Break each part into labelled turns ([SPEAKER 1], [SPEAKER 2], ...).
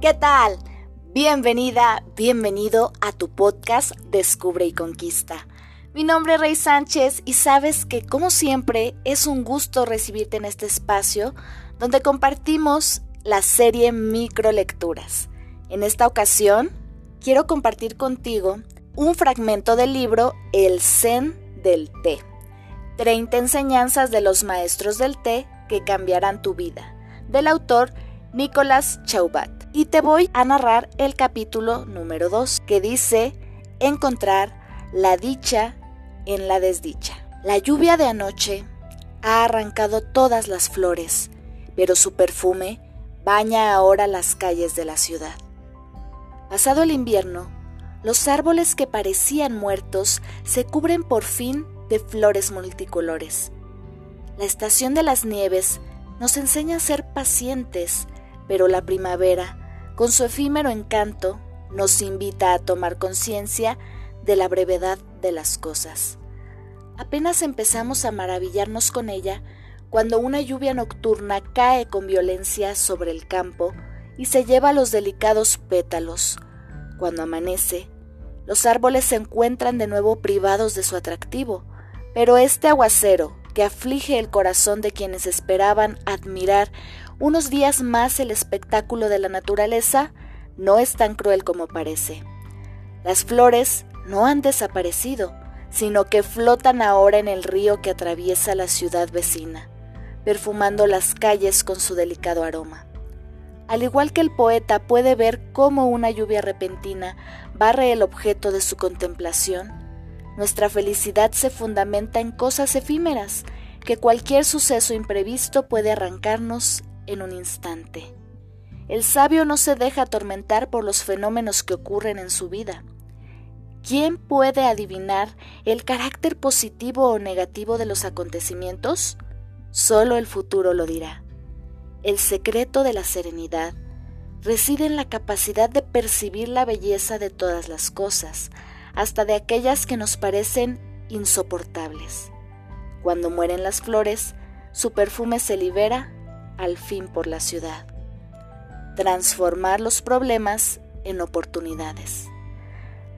[SPEAKER 1] ¿Qué tal? Bienvenida, bienvenido a tu podcast Descubre y Conquista. Mi nombre es Rey Sánchez y sabes que como siempre es un gusto recibirte en este espacio donde compartimos la serie Microlecturas. En esta ocasión quiero compartir contigo un fragmento del libro El Zen del Té. 30 enseñanzas de los maestros del té que cambiarán tu vida, del autor Nicolás Chaubat. Y te voy a narrar el capítulo número 2, que dice Encontrar la dicha en la desdicha. La lluvia de anoche ha arrancado todas las flores, pero su perfume baña ahora las calles de la ciudad. Pasado el invierno, los árboles que parecían muertos se cubren por fin de flores multicolores. La estación de las nieves nos enseña a ser pacientes, pero la primavera, con su efímero encanto, nos invita a tomar conciencia de la brevedad de las cosas. Apenas empezamos a maravillarnos con ella cuando una lluvia nocturna cae con violencia sobre el campo y se lleva los delicados pétalos. Cuando amanece, los árboles se encuentran de nuevo privados de su atractivo, pero este aguacero, que aflige el corazón de quienes esperaban admirar unos días más el espectáculo de la naturaleza, no es tan cruel como parece. Las flores no han desaparecido, sino que flotan ahora en el río que atraviesa la ciudad vecina, perfumando las calles con su delicado aroma. Al igual que el poeta puede ver cómo una lluvia repentina barre el objeto de su contemplación, nuestra felicidad se fundamenta en cosas efímeras que cualquier suceso imprevisto puede arrancarnos en un instante. El sabio no se deja atormentar por los fenómenos que ocurren en su vida. ¿Quién puede adivinar el carácter positivo o negativo de los acontecimientos? Solo el futuro lo dirá. El secreto de la serenidad reside en la capacidad de percibir la belleza de todas las cosas, hasta de aquellas que nos parecen insoportables. Cuando mueren las flores, su perfume se libera al fin por la ciudad. Transformar los problemas en oportunidades.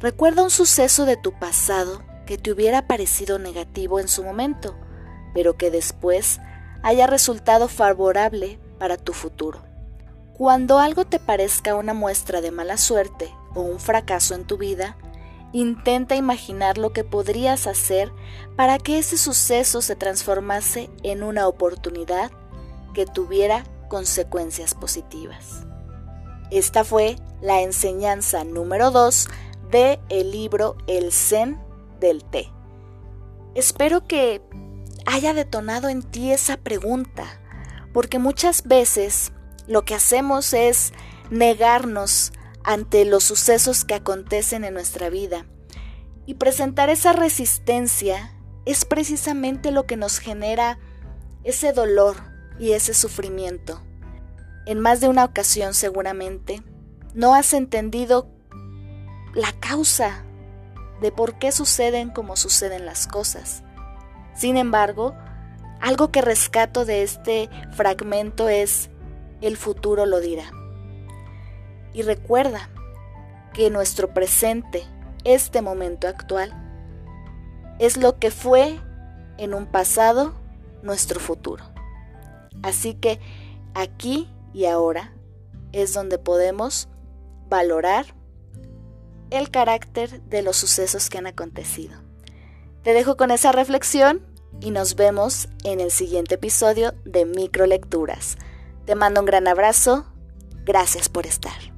[SPEAKER 1] Recuerda un suceso de tu pasado que te hubiera parecido negativo en su momento, pero que después haya resultado favorable para tu futuro. Cuando algo te parezca una muestra de mala suerte o un fracaso en tu vida, intenta imaginar lo que podrías hacer para que ese suceso se transformase en una oportunidad que tuviera consecuencias positivas. Esta fue la enseñanza número 2 de el libro El Zen del Té. Espero que haya detonado en ti esa pregunta porque muchas veces lo que hacemos es negarnos ante los sucesos que acontecen en nuestra vida. Y presentar esa resistencia es precisamente lo que nos genera ese dolor y ese sufrimiento. En más de una ocasión seguramente no has entendido la causa de por qué suceden como suceden las cosas. Sin embargo, algo que rescato de este fragmento es el futuro lo dirá. Y recuerda que nuestro presente, este momento actual, es lo que fue en un pasado nuestro futuro. Así que aquí y ahora es donde podemos valorar el carácter de los sucesos que han acontecido. Te dejo con esa reflexión y nos vemos en el siguiente episodio de Microlecturas. Te mando un gran abrazo. Gracias por estar.